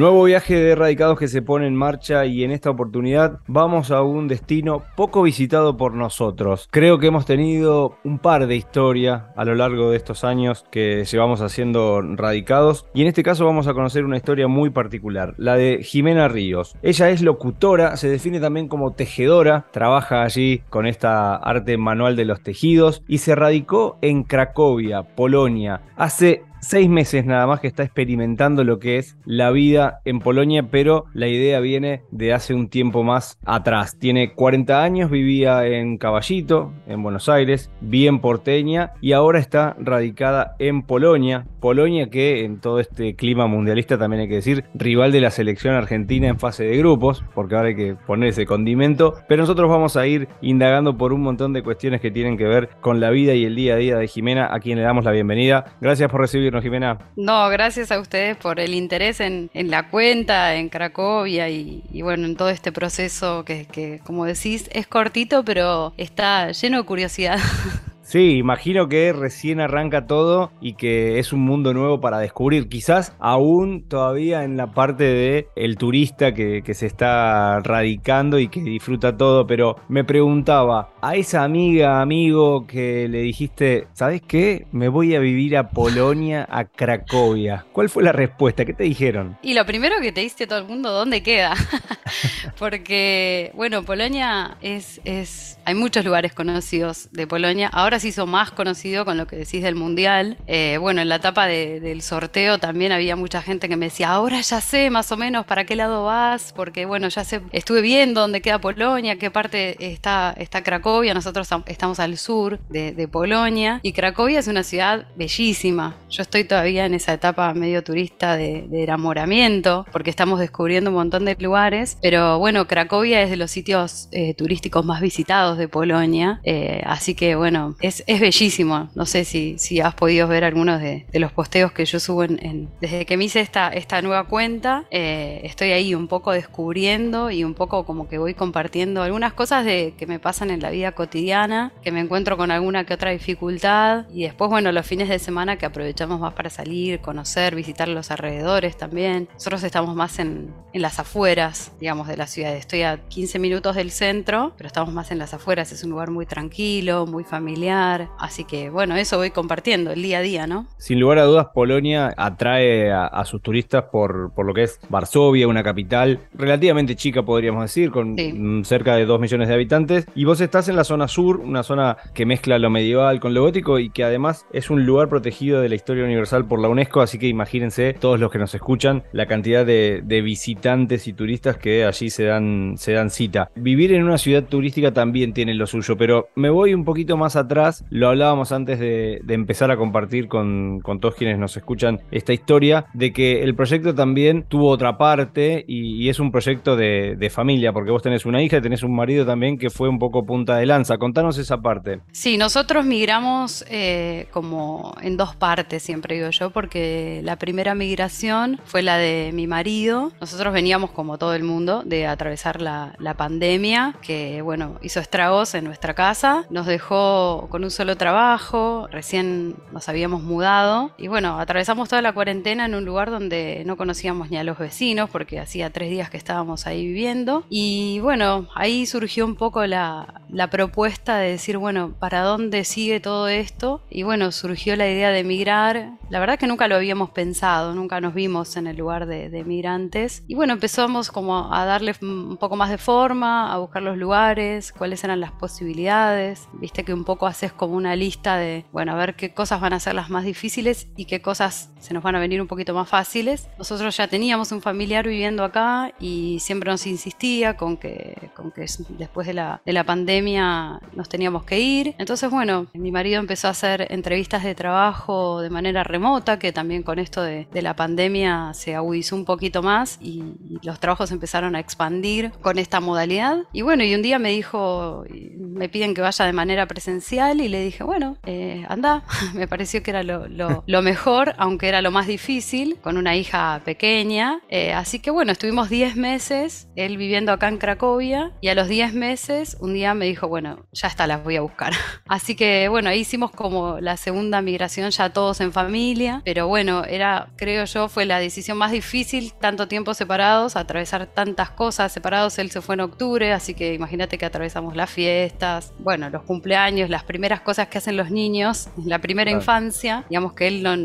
Nuevo viaje de radicados que se pone en marcha y en esta oportunidad vamos a un destino poco visitado por nosotros. Creo que hemos tenido un par de historias a lo largo de estos años que llevamos haciendo radicados y en este caso vamos a conocer una historia muy particular, la de Jimena Ríos. Ella es locutora, se define también como tejedora, trabaja allí con esta arte manual de los tejidos y se radicó en Cracovia, Polonia, hace seis meses nada más que está experimentando lo que es la vida en Polonia, pero la idea viene de hace un tiempo más atrás. Tiene 40 años, vivía en Caballito, en Buenos Aires, bien porteña, y ahora está radicada en Polonia. Polonia que en todo este clima mundialista también hay que decir, rival de la selección argentina en fase de grupos, porque ahora hay que poner ese condimento, pero nosotros vamos a ir indagando por un montón de cuestiones que tienen que ver con la vida y el día a día de Jimena, a quien le damos la bienvenida. Gracias por recibir Jimena. No, gracias a ustedes por el interés en, la cuenta, en Cracovia y, bueno, en todo este proceso que, que, como decís, es cortito, pero está lleno de curiosidad. Sí, imagino que recién arranca todo y que es un mundo nuevo para descubrir. Quizás aún todavía en la parte de el turista que, que, se está radicando y que disfruta todo, pero me preguntaba, a esa amiga, amigo que le dijiste, ¿sabes qué? Me voy a vivir a Polonia, a Cracovia. ¿Cuál fue la respuesta? ¿Qué te dijeron? Y lo primero que te dice todo el mundo, ¿dónde queda? Porque, bueno, Polonia es, es... Hay muchos lugares conocidos de Polonia. Ahora se hizo más conocido con lo que decís del Mundial. Eh, bueno, en la etapa del sorteo también había mucha gente que me decía, ahora ya sé más o menos para qué lado vas, porque bueno, ya sé, estuve viendo dónde queda Polonia, qué parte está, está Cracovia, nosotros estamos al sur de, Polonia, y Cracovia es una ciudad bellísima. Yo estoy todavía en esa etapa medio turista de, enamoramiento, porque estamos descubriendo un montón de lugares, pero bueno, Cracovia es de los sitios eh, turísticos más visitados de Polonia, eh, así que bueno, es, bellísimo. No sé si, si has podido ver algunos de, los posteos que yo subo en, desde que me hice esta, esta nueva cuenta. Eh, estoy ahí un poco descubriendo y un poco como que voy compartiendo algunas cosas de, que me pasan en la vida cotidiana, que me encuentro con alguna que otra dificultad y después, bueno, los fines de semana que aprovechamos más para salir, conocer, visitar los alrededores también. Nosotros estamos más en, en las afueras, digamos, de la ciudad. Estoy a 15 minutos del centro, pero estamos más en las afueras. Es un lugar muy tranquilo, muy familiar. Así que, bueno, eso voy compartiendo el día a día, ¿no? Sin lugar a dudas, Polonia atrae a, sus turistas por, por, lo que es Varsovia, una capital relativamente chica, podríamos decir, con cerca de 2 millones de habitantes. Y vos estás en la zona sur, una zona que mezcla lo medieval con lo gótico y que además es un lugar protegido de la historia universal por la UNESCO. Así que imagínense, todos los que nos escuchan, la cantidad de, visitantes y turistas que allí se dan, se dan cita. Vivir en una ciudad turística también tiene lo suyo, pero me voy un poquito más atrás. Lo hablábamos antes de, empezar a compartir con, todos quienes nos escuchan esta historia, de que el proyecto también tuvo otra parte y, es un proyecto de, familia, porque vos tenés una hija y tenés un marido también que fue un poco punta de lanza. Contanos esa parte. Sí, nosotros migramos eh, como en dos partes, siempre digo yo, porque la primera migración fue la de mi marido. Nosotros veníamos como todo el mundo de atravesar la, pandemia, que bueno, hizo estragos en nuestra casa, nos dejó con un solo trabajo, recién nos habíamos mudado y bueno, atravesamos toda la cuarentena en un lugar donde no conocíamos ni a los vecinos porque hacía tres días que estábamos ahí viviendo y bueno, ahí surgió un poco la, la propuesta de decir, bueno, ¿para dónde sigue todo esto? Y bueno, surgió la idea de emigrar. La verdad que nunca lo habíamos pensado, nunca nos vimos en el lugar de, de migrantes. Y bueno, empezamos como a darle un poco más de forma, a buscar los lugares, cuáles eran las posibilidades. Viste que un poco haces como una lista de, bueno, a ver qué cosas van a ser las más difíciles y qué cosas se nos van a venir un poquito más fáciles. Nosotros ya teníamos un familiar viviendo acá y siempre nos insistía con que, con que después de la, de la pandemia nos teníamos que ir. Entonces, bueno, mi marido empezó a hacer entrevistas de trabajo de manera remota, que también con esto de, la pandemia se agudizó un poquito más y, los trabajos empezaron a expandir con esta modalidad. Y bueno, y un día me dijo, me piden que vaya de manera presencial y le dije, bueno, eh, anda, me pareció que era lo, lo, mejor, aunque era lo más difícil, con una hija pequeña. Eh, así que bueno, estuvimos 10 meses, él viviendo acá en Cracovia, y a los 10 meses un día me dijo, bueno, ya está, las voy a buscar. Así que bueno, ahí hicimos como la segunda migración ya todos en familia, pero bueno, era, creo yo, fue la decisión más difícil, tanto tiempo separados, atravesar tantas cosas separados. Él se fue en octubre, así que imagínate que atravesamos las fiestas, bueno, los cumpleaños, las primeras cosas que hacen los niños, la primera infancia, digamos que él no,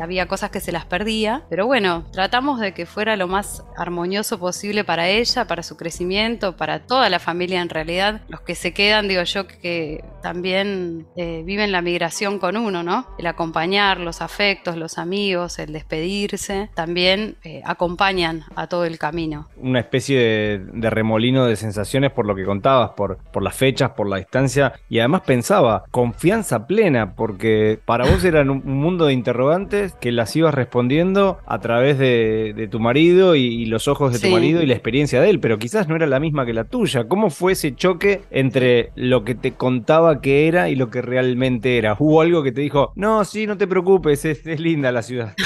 había cosas que se las perdía, pero bueno, tratamos de que fuera lo más armonioso posible para ella, para su crecimiento, para toda la familia en realidad. Los que se quedan, digo yo, que también eh, viven la migración con uno, ¿no? El acompañar, los afectos, los amigos, el despedirse, también eh, acompañan a todo el camino. Una especie de, remolino de sensaciones por lo que contabas, por, por las fechas, por la distancia, y además pensaba, confianza plena, porque para vos era un mundo de interrogantes que las ibas respondiendo a través de, tu marido y, los ojos de tu marido y la experiencia de él, pero quizás no era la misma que la tuya. ¿Cómo fue ese choque entre lo que te contaba que era y lo que realmente era? ¿Hubo algo que te dijo, no, sí, no te preocupes, es, linda la ciudad?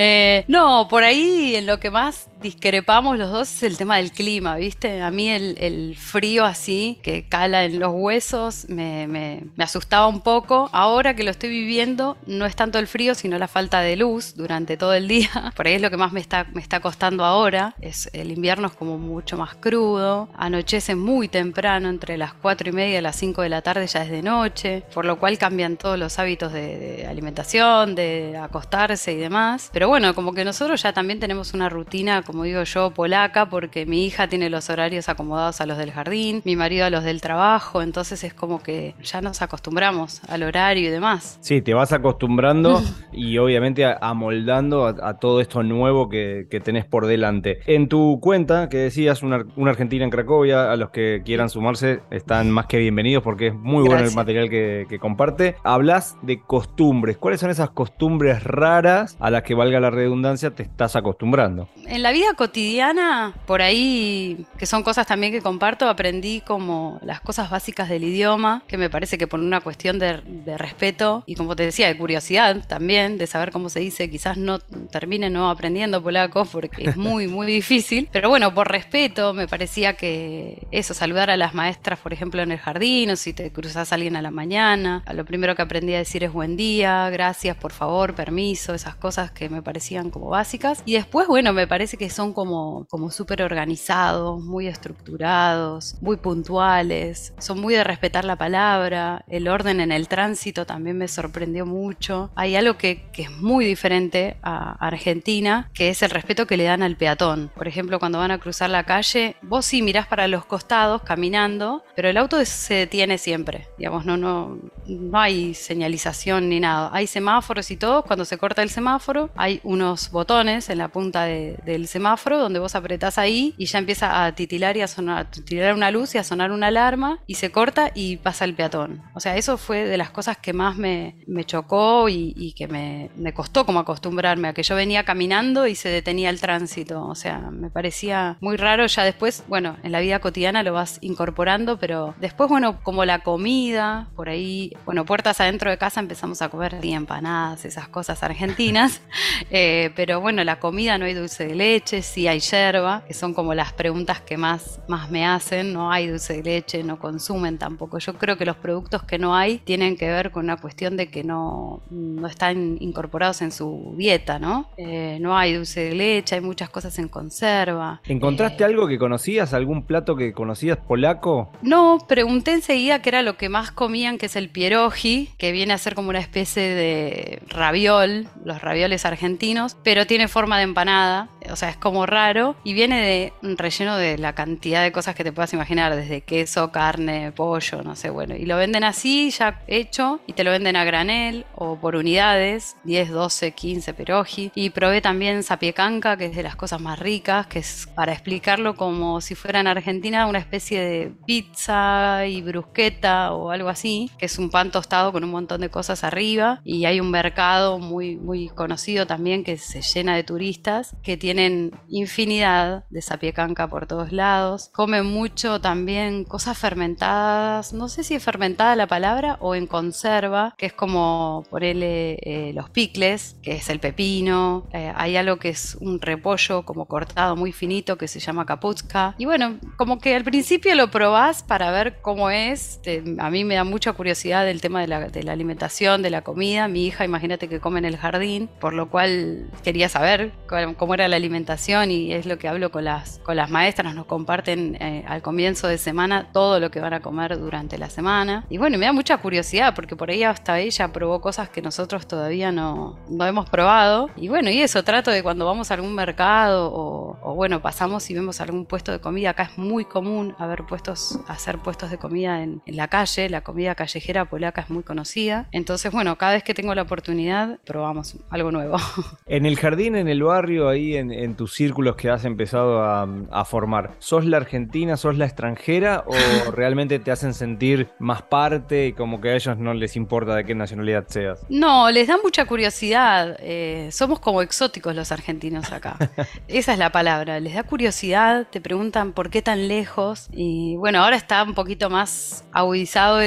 Eh, no, por ahí en lo que más discrepamos los dos es el tema del clima, ¿viste? A mí el, frío así, que cala en los huesos, me, asustaba un poco. Ahora que lo estoy viviendo, no es tanto el frío, sino la falta de luz durante todo el día. Por ahí es lo que más me está, me está costando ahora. Es, el invierno es como mucho más crudo, anochece muy temprano, entre las 4 y media y las 5 de la tarde ya es de noche, por lo cual cambian todos los hábitos de, de alimentación, de acostarse y demás. Pero bueno, como que nosotros ya también tenemos una rutina, como digo yo, polaca, porque mi hija tiene los horarios acomodados a los del jardín, mi marido a los del trabajo, entonces es como que ya nos acostumbramos al horario y demás. Sí, te vas acostumbrando y obviamente amoldando a, todo esto nuevo que, tenés por delante. En tu cuenta, que decías una, Argentina en Cracovia, a los que quieran sumarse están más que bienvenidos porque es muy bueno el material que, que comparte. Hablas de costumbres. ¿Cuáles son esas costumbres raras a las que valga la redundancia, te estás acostumbrando. En la vida cotidiana, por ahí, que son cosas también que comparto, aprendí como las cosas básicas del idioma, que me parece que por una cuestión de, respeto y como te decía, de curiosidad también, de saber cómo se dice, quizás no termine no aprendiendo polaco porque es muy, muy difícil, pero bueno, por respeto me parecía que eso, saludar a las maestras, por ejemplo, en el jardín, o si te cruzas a alguien a la mañana, lo primero que aprendí a decir es buen día, gracias, por favor, permiso, esas cosas que me parecían como básicas. Y después, bueno, me parece que son como, como súper organizados, muy estructurados, muy puntuales, son muy de respetar la palabra, el orden en el tránsito también me sorprendió mucho. Hay algo que, que es muy diferente a Argentina, que es el respeto que le dan al peatón. Por ejemplo, cuando van a cruzar la calle, vos sí mirás para los costados caminando, pero el auto se detiene siempre. Digamos, no, no, no hay señalización ni nada. Hay semáforos y todo. Cuando se corta el semáforo, hay unos botones en la punta del semáforo donde vos apretás ahí y ya empieza a titilar y a sonar, a titilar una luz y a sonar una alarma y se corta y pasa el peatón. O sea, eso fue de las cosas que más me, chocó y, que me, costó como acostumbrarme a que yo venía caminando y se detenía el tránsito. O sea, me parecía muy raro. Ya después, bueno, en la vida cotidiana lo vas incorporando, pero después, bueno, como la comida, por ahí, bueno, puertas adentro de casa empezamos a comer empanadas, esas cosas argentinas. Eh, pero bueno, la comida no hay dulce de leche, sí hay yerba, que son como las preguntas que más, más me hacen. No hay dulce de leche, no consumen tampoco. Yo creo que los productos que no hay tienen que ver con una cuestión de que no, no están incorporados en su dieta, ¿no? Eh, no hay dulce de leche, hay muchas cosas en conserva. ¿Encontraste eh, algo que conocías, algún plato que conocías polaco? No, pregunté enseguida qué era lo que más comían, que es el pierogi, que viene a ser como una especie de raviol, los ravioles argentinos, pero tiene forma de empanada, o sea, es como raro y viene de relleno de la cantidad de cosas que te puedas imaginar, desde queso, carne, pollo, no sé, bueno, y lo venden así, ya hecho, y te lo venden a granel o por unidades, 10, 12, 15 peroji. Y probé también sapiecanca, que es de las cosas más ricas, que es para explicarlo como si fuera en Argentina una especie de pizza y brusqueta o algo así, que es un pan tostado con un montón de cosas arriba y hay un mercado muy, muy conocido también que se llena de turistas que tienen infinidad de sapiecanca por todos lados, comen mucho también cosas fermentadas, no sé si es fermentada la palabra o en conserva, que es como ponerle eh, los picles, que es el pepino, eh, hay algo que es un repollo como cortado muy finito que se llama kaputska, y bueno, como que al principio lo probás para ver cómo es, a mí me da mucha curiosidad del tema de la, de la alimentación, de la comida, mi hija imagínate que come en el jardín, por lo cual quería saber cómo era la alimentación y es lo que hablo con las, con las maestras, nos comparten eh, al comienzo de semana todo lo que van a comer durante la semana. Y bueno, me da mucha curiosidad porque por ahí hasta ella probó cosas que nosotros todavía no, no hemos probado. Y bueno, y eso, trato de cuando vamos a algún mercado o, bueno, pasamos y vemos algún puesto de comida, acá es muy común haber puestos, hacer puestos de comida en, en la calle, la comida callejera polaca es muy conocida. Entonces, bueno, cada vez que tengo la oportunidad, probamos algo nuevo. En el jardín, en el barrio, ahí en, tus círculos que has empezado a, formar, ¿sos la argentina, sos la extranjera o realmente te hacen sentir más parte y como que a ellos no les importa de qué nacionalidad seas? No, les da mucha curiosidad. Eh, somos como exóticos los argentinos acá. Esa es la palabra. Les da curiosidad, te preguntan por qué tan lejos. Y bueno, ahora está un poquito más agudizado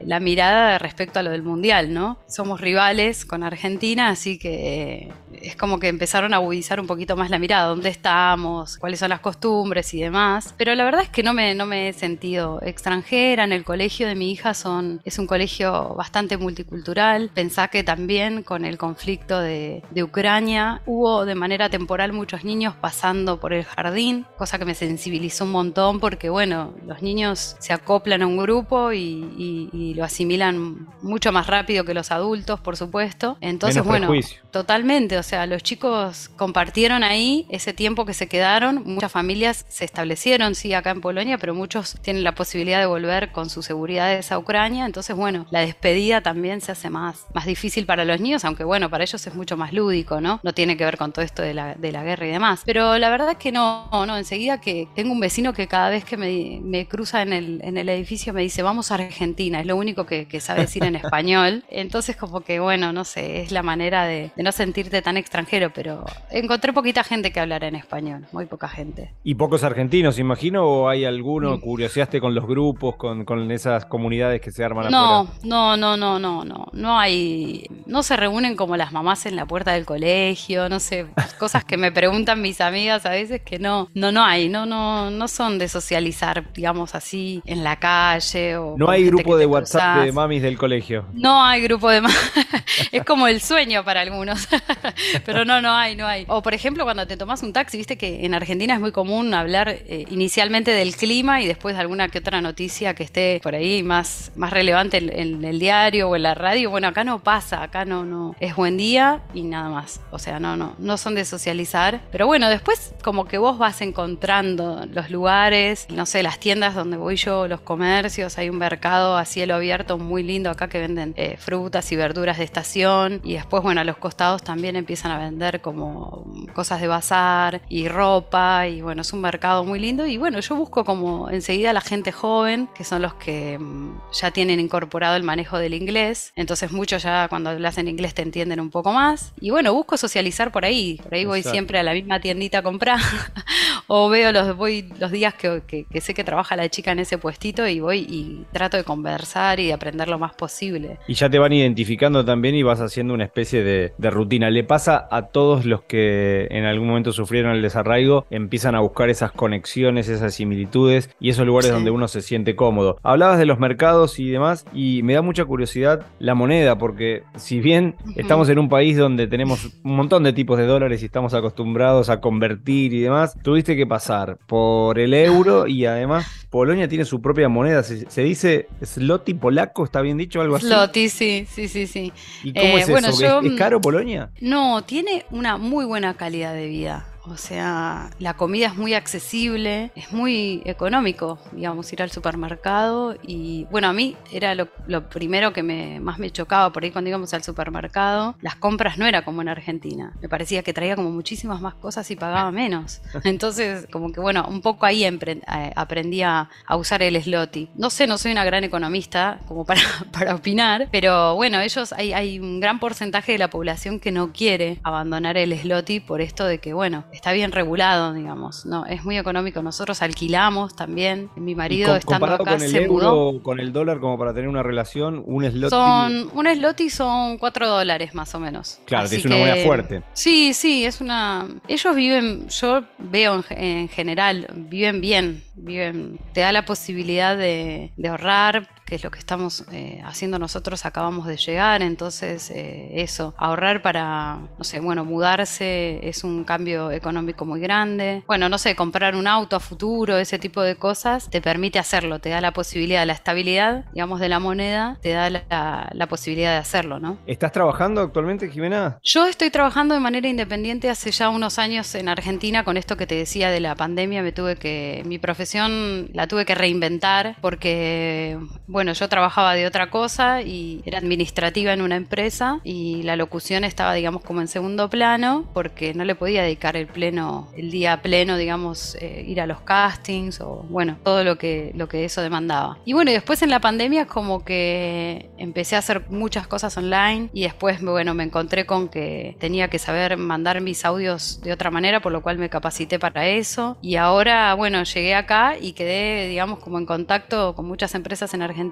la mirada respecto a lo del mundial, ¿no? Somos rivales con Argentina, así que es como que empezaron a agudizar un poquito más la mirada, dónde estamos, cuáles son las costumbres y demás. Pero la verdad es que no me, no me he sentido extranjera. En el colegio de mi hija son, es un colegio bastante multicultural. Pensá que también con el conflicto de, de Ucrania hubo de manera temporal muchos niños pasando por el jardín, cosa que me sensibilizó un montón porque, bueno, los niños se acoplan a un grupo y, y, lo asimilan mucho más rápido que los adultos, por supuesto. Entonces, bueno, totalmente. O sea, los chicos compartieron ese tiempo que se quedaron. Muchas familias se establecieron, sí, acá en Polonia, pero muchos tienen la posibilidad de volver con sus seguridades a Ucrania. Entonces, bueno, la despedida también se hace más, más difícil para los niños, aunque bueno, para ellos es mucho más lúdico, ¿no? No tiene que ver con todo esto de la, de la guerra y demás. Pero la verdad es que no, no, enseguida que tengo un vecino que cada vez que me, me cruza en el, en el edificio me dice, vamos a Argentina, es lo único que, sabe decir en español. Entonces, como que bueno, no sé, es la manera de no sentirte tan extranjero, pero encontré poquita gente que hablara en español, muy poca gente. ¿Y pocos argentinos, imagino? ¿O hay alguno? ¿Curioseaste con los grupos, con, con esas comunidades que se arman no, No, no, no, no, no. No hay. No se reúnen como las mamás en la puerta del colegio, no sé, cosas que me preguntan mis amigas a veces que no, no, no hay, no, no, no son de socializar, digamos así, en la calle o. No hay grupo de WhatsApp de mamis del colegio. No hay grupo de mamis. es como el sueño para algunos. Pero no, no hay, no hay. O por ejemplo, cuando te tomas un taxi, viste que en Argentina es muy común hablar eh, inicialmente del clima y después de alguna que otra noticia que esté por ahí más, más relevante en, el diario o en la radio. Bueno, acá no pasa, acá no, no. Es buen día y nada más. O sea, no, no, no son de socializar. Pero bueno, después como que vos vas encontrando los lugares, no sé, las tiendas donde voy yo, los comercios, hay un mercado a cielo abierto muy lindo acá que venden eh, frutas y verduras de estación y después, bueno, a los costados también empiezan a vender como cosas de bazar y ropa y bueno, es un mercado muy lindo. Y bueno, yo busco como enseguida la gente joven, que son los que mm, ya tienen incorporado el manejo del inglés, entonces muchos ya cuando hablas en inglés te entienden un poco más. Y bueno, busco socializar por ahí, por ahí voy siempre a la misma tiendita a comprar o veo los, voy los días que, sé que trabaja la chica en ese puestito y voy y trato de conversar y de aprender lo más posible. Y ya te van identificando también y vas haciendo una especie de, de rutina. Le pasa a todos los que en algún momento sufrieron el desarraigo, empiezan a buscar esas conexiones, esas similitudes y esos lugares donde uno se siente cómodo. Hablabas de los mercados y demás y me da mucha curiosidad la moneda porque si bien estamos en un país donde tenemos un montón de tipos de dólares y estamos acostumbrados a convertir y demás, tuviste que pasar por el euro y además Polonia tiene su propia moneda. Se, dice Sloty polaco, ¿está bien dicho? Algo así. Sloty, sí, sí, sí, sí. ¿Y cómo es eh, eso? ¿Es, caro Polonia? No, tiene una muy buena calidad de vida. O sea, la comida es muy accesible, es muy económico, digamos, ir al supermercado. Y bueno, a mí era lo, primero que me, más me chocaba por ahí cuando íbamos al supermercado. Las compras no era como en Argentina. Me parecía que traía como muchísimas más cosas y pagaba menos. Entonces, como que bueno, un poco ahí eh, aprendí a, usar el slotty. No sé, no soy una gran economista como para, para opinar, pero bueno, ellos, hay, hay un gran porcentaje de la población que no quiere abandonar el slotty por esto de que, bueno, está bien regulado, digamos. No, es muy económico. Nosotros alquilamos también. Mi marido estando acá con el se euro, con el dólar, como para tener una relación, un slot. Son, un slotty son 4 dólares más o menos. Claro, es una moneda fuerte. Sí, sí, es una. Ellos viven, yo veo en, general, viven bien, viven. Te da la posibilidad de, de ahorrar que es lo que estamos eh, haciendo nosotros, acabamos de llegar, entonces eh, eso, ahorrar para, no sé, bueno, mudarse es un cambio económico muy grande, bueno, no sé, comprar un auto a futuro, ese tipo de cosas, te permite hacerlo, te da la posibilidad, la estabilidad, digamos, de la moneda, te da la, la posibilidad de hacerlo, ¿no? ¿Estás trabajando actualmente, Jimena? Yo estoy trabajando de manera independiente hace ya unos años en Argentina con esto que te decía de la pandemia, me tuve que, mi profesión la tuve que reinventar porque, bueno, yo trabajaba de otra cosa y era administrativa en una empresa y la locución estaba, digamos, como en segundo plano porque no le podía dedicar el pleno, el día pleno, digamos, eh, ir a los castings o, bueno, todo lo que, lo que eso demandaba. Y bueno, y después en la pandemia como que empecé a hacer muchas cosas online y después, bueno, me encontré con que tenía que saber mandar mis audios de otra manera, por lo cual me capacité para eso. Y ahora, bueno, llegué acá y quedé, digamos, como en contacto con muchas empresas en Argentina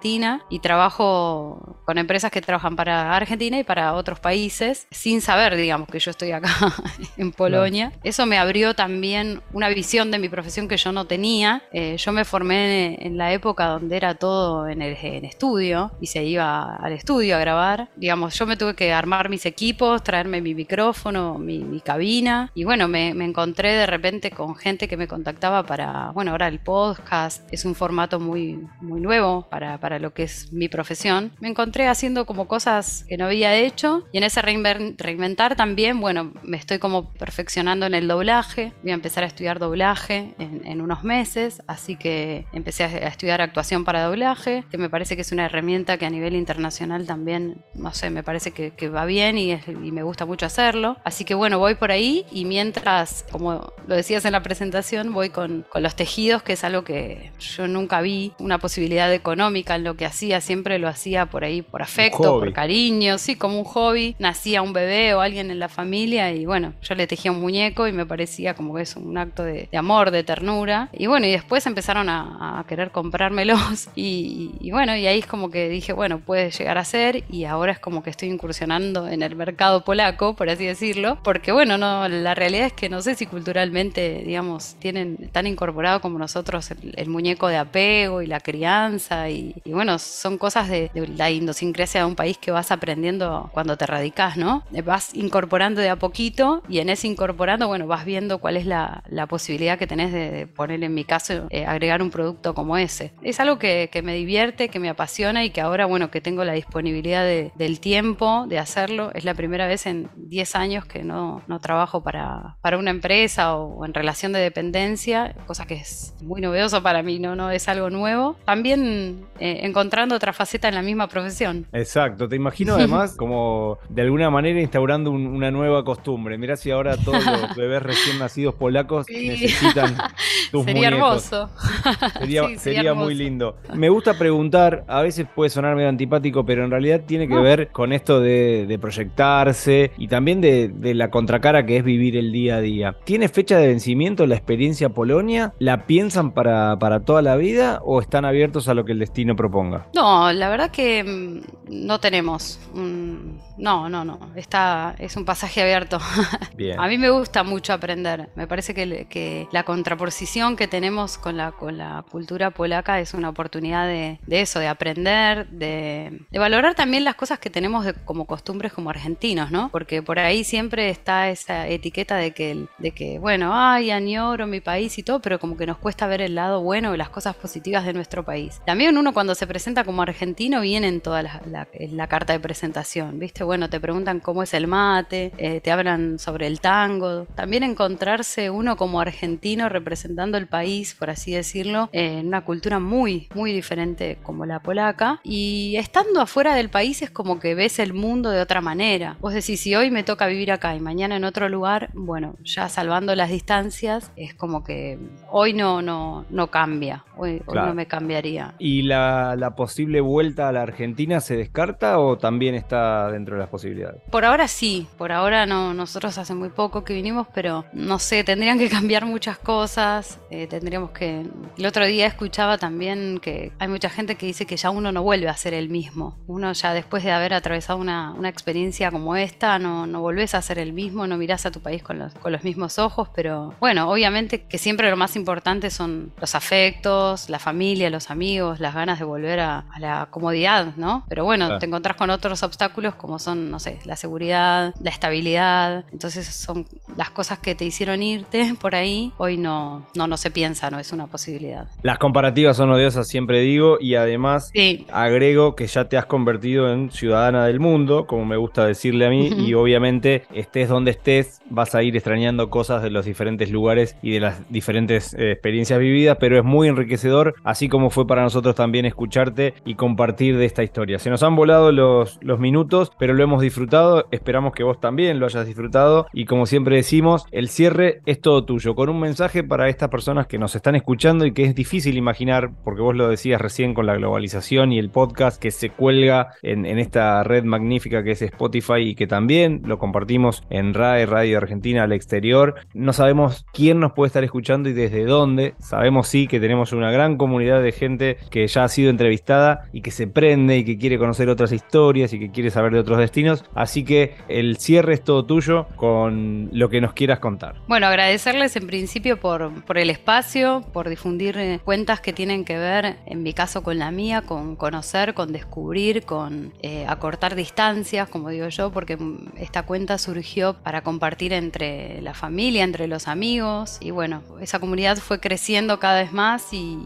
y trabajo con empresas que trabajan para Argentina y para otros países sin saber, digamos, que yo estoy acá en Polonia. Eso me abrió también una visión de mi profesión que yo no tenía. Eh, yo me formé en, la época donde era todo en el en estudio y se iba al estudio a grabar. Digamos, yo me tuve que armar mis equipos, traerme mi micrófono, mi, cabina y bueno, me, me encontré de repente con gente que me contactaba para, bueno, ahora el podcast es un formato muy, muy nuevo para, para lo que es mi profesión, me encontré haciendo como cosas que no había hecho y en ese reinventar también, bueno, me estoy como perfeccionando en el doblaje, voy a empezar a estudiar doblaje en, unos meses, así que empecé a, estudiar actuación para doblaje, que me parece que es una herramienta que a nivel internacional también, no sé, me parece que, va bien y, me gusta mucho hacerlo, así que bueno, voy por ahí y mientras, como lo decías en la presentación, voy con, con los tejidos, que es algo que yo nunca vi, una posibilidad económica lo que hacía, siempre lo hacía por ahí, por afecto, por cariño, sí, como un hobby. Nacía un bebé o alguien en la familia y bueno, yo le tejía un muñeco y me parecía como que es un acto de, amor, de ternura. Y bueno, y después empezaron a, querer comprármelos y, bueno, y ahí es como que dije, bueno, puede llegar a ser y ahora es como que estoy incursionando en el mercado polaco, por así decirlo, porque bueno, no, la realidad es que no sé si culturalmente, digamos, tienen tan incorporado como nosotros el, muñeco de apego y la crianza y, y bueno, son cosas de, la idiosincrasia de un país que vas aprendiendo cuando te radicas, ¿no? Vas incorporando de a poquito y en ese incorporando, bueno, vas viendo cuál es la, posibilidad que tenés de, poner, en mi caso, eh, agregar un producto como ese. Es algo que, me divierte, que me apasiona y que ahora, bueno, que tengo la disponibilidad del tiempo de hacerlo. Es la primera vez en 10 años que no, trabajo para, para una empresa o, en relación de dependencia, cosa que es muy novedoso para mí, no, no es algo nuevo. También eh, encontrando otra faceta en la misma profesión. Exacto, te imagino además como de alguna manera instaurando una nueva costumbre. Mirá si ahora todos los bebés recién nacidos polacos necesitan tus Sería hermoso. Sería, muy lindo. Me gusta preguntar, a veces puede sonar medio antipático, pero en realidad tiene que ver con esto de, proyectarse y también de, de, la contracara que es vivir el día a día. ¿Tiene fecha de vencimiento la experiencia Polonia? ¿La piensan para, para toda la vida o están abiertos a lo que el destino proponga? No, la verdad que mm, no tenemos. no, no, no. Está, es un pasaje abierto. A mí me gusta mucho aprender. Me parece que, la contraposición que tenemos con la, con la cultura polaca es una oportunidad de, eso, de aprender, de, valorar también las cosas que tenemos como costumbres como argentinos, ¿no? Porque por ahí siempre está esa etiqueta de que, de que bueno, ay, añoro mi país y todo, pero como que nos cuesta ver el lado bueno y las cosas positivas de nuestro país. También uno cuando se presenta como argentino viene en toda la, carta de presentación, ¿viste? Bueno, te preguntan cómo es el mate, eh, te hablan sobre el tango. También encontrarse uno como argentino representando el país, por así decirlo, en una cultura muy, muy diferente como la polaca. Y estando afuera del país es como que ves el mundo de otra manera. Vos decís, si hoy me toca vivir acá y mañana en otro lugar, bueno, ya salvando las distancias, es como que hoy no, no, no cambia, hoy, no me cambiaría. Y la la, posible vuelta a la Argentina se descarta o también está dentro de las posibilidades? Por ahora sí, por ahora no, nosotros hace muy poco que vinimos, pero no sé, tendrían que cambiar muchas cosas, eh, tendríamos que... El otro día escuchaba también que hay mucha gente que dice que ya uno no vuelve a ser el mismo, uno ya después de haber atravesado una, una experiencia como esta, no, no volvés a ser el mismo, no mirás a tu país con los, con los mismos ojos, pero bueno, obviamente que siempre lo más importante son los afectos, la familia, los amigos, las ganas de volver a, a la comodidad, ¿no? Pero bueno, Claro. te encontrás con otros obstáculos como son, no sé, la seguridad, la estabilidad. Entonces son las cosas que te hicieron irte por ahí. Hoy no, no, no se piensa, no es una posibilidad. Las comparativas son odiosas, siempre digo, y además Sí, agrego que ya te has convertido en ciudadana del mundo, como me gusta decirle a mí, y obviamente estés donde estés, vas a ir extrañando cosas de los diferentes lugares y de las diferentes eh, experiencias vividas, pero es muy enriquecedor, así como fue para nosotros también escucharte y compartir de esta historia. Se nos han volado los, minutos, pero lo hemos disfrutado, esperamos que vos también lo hayas disfrutado, y como siempre decimos, el cierre es todo tuyo, con un mensaje para estas personas que nos están escuchando y que es difícil imaginar, porque vos lo decías recién con la globalización y el podcast que se cuelga en, en esta red magnífica que es Spotify y que también lo compartimos en RAE, Radio Argentina al exterior. No sabemos quién nos puede estar escuchando y desde dónde. Sabemos sí que tenemos una gran comunidad de gente que ya ha sido entrevistada y que se prende y que quiere conocer otras historias y que quiere saber de otros destinos. Así que el cierre es todo tuyo con lo que nos quieras contar. Bueno, agradecerles en principio por, por el espacio, por difundir eh, cuentas que tienen que ver, en mi caso con la mía, con conocer, con descubrir, con eh, acortar distancias, como digo yo, porque mm, esta cuenta surgió para compartir entre la familia, entre los amigos, y bueno, esa comunidad fue creciendo cada vez más y,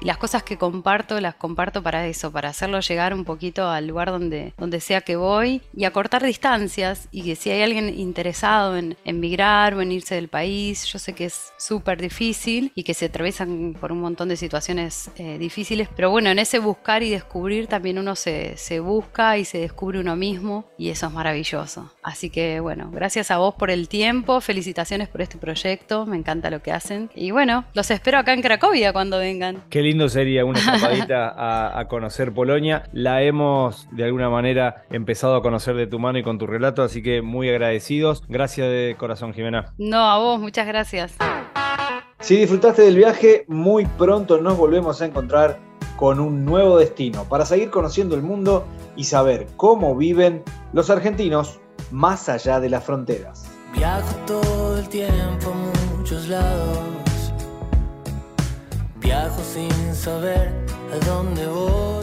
las cosas que comparto las comparto para eso, para hacerlo llegar un poquito al lugar donde, donde sea que voy y acortar distancias y que si hay alguien interesado en, en migrar o en irse del país, yo sé que es súper difícil y que se atraviesan por un montón de situaciones eh, difíciles, pero bueno, en ese buscar y descubrir también uno se, se busca y se descubre uno mismo y eso es maravilloso. Así que bueno, gracias a vos por el tiempo, felicitaciones por este proyecto, me encanta lo que hacen y bueno, los espero acá en Cracovia cuando vengan. Qué lindo sería una escapadita a, a conocer Polonia. La hemos de alguna manera empezado a conocer de tu mano y con tu relato, así que muy agradecidos. Gracias de corazón, Jimena. No, a vos, muchas gracias. Si disfrutaste del viaje, muy pronto nos volvemos a encontrar con un nuevo destino para seguir conociendo el mundo y saber cómo viven los argentinos más allá de las fronteras. Viajo todo el tiempo a muchos lados. Viajo sin saber a dónde voy.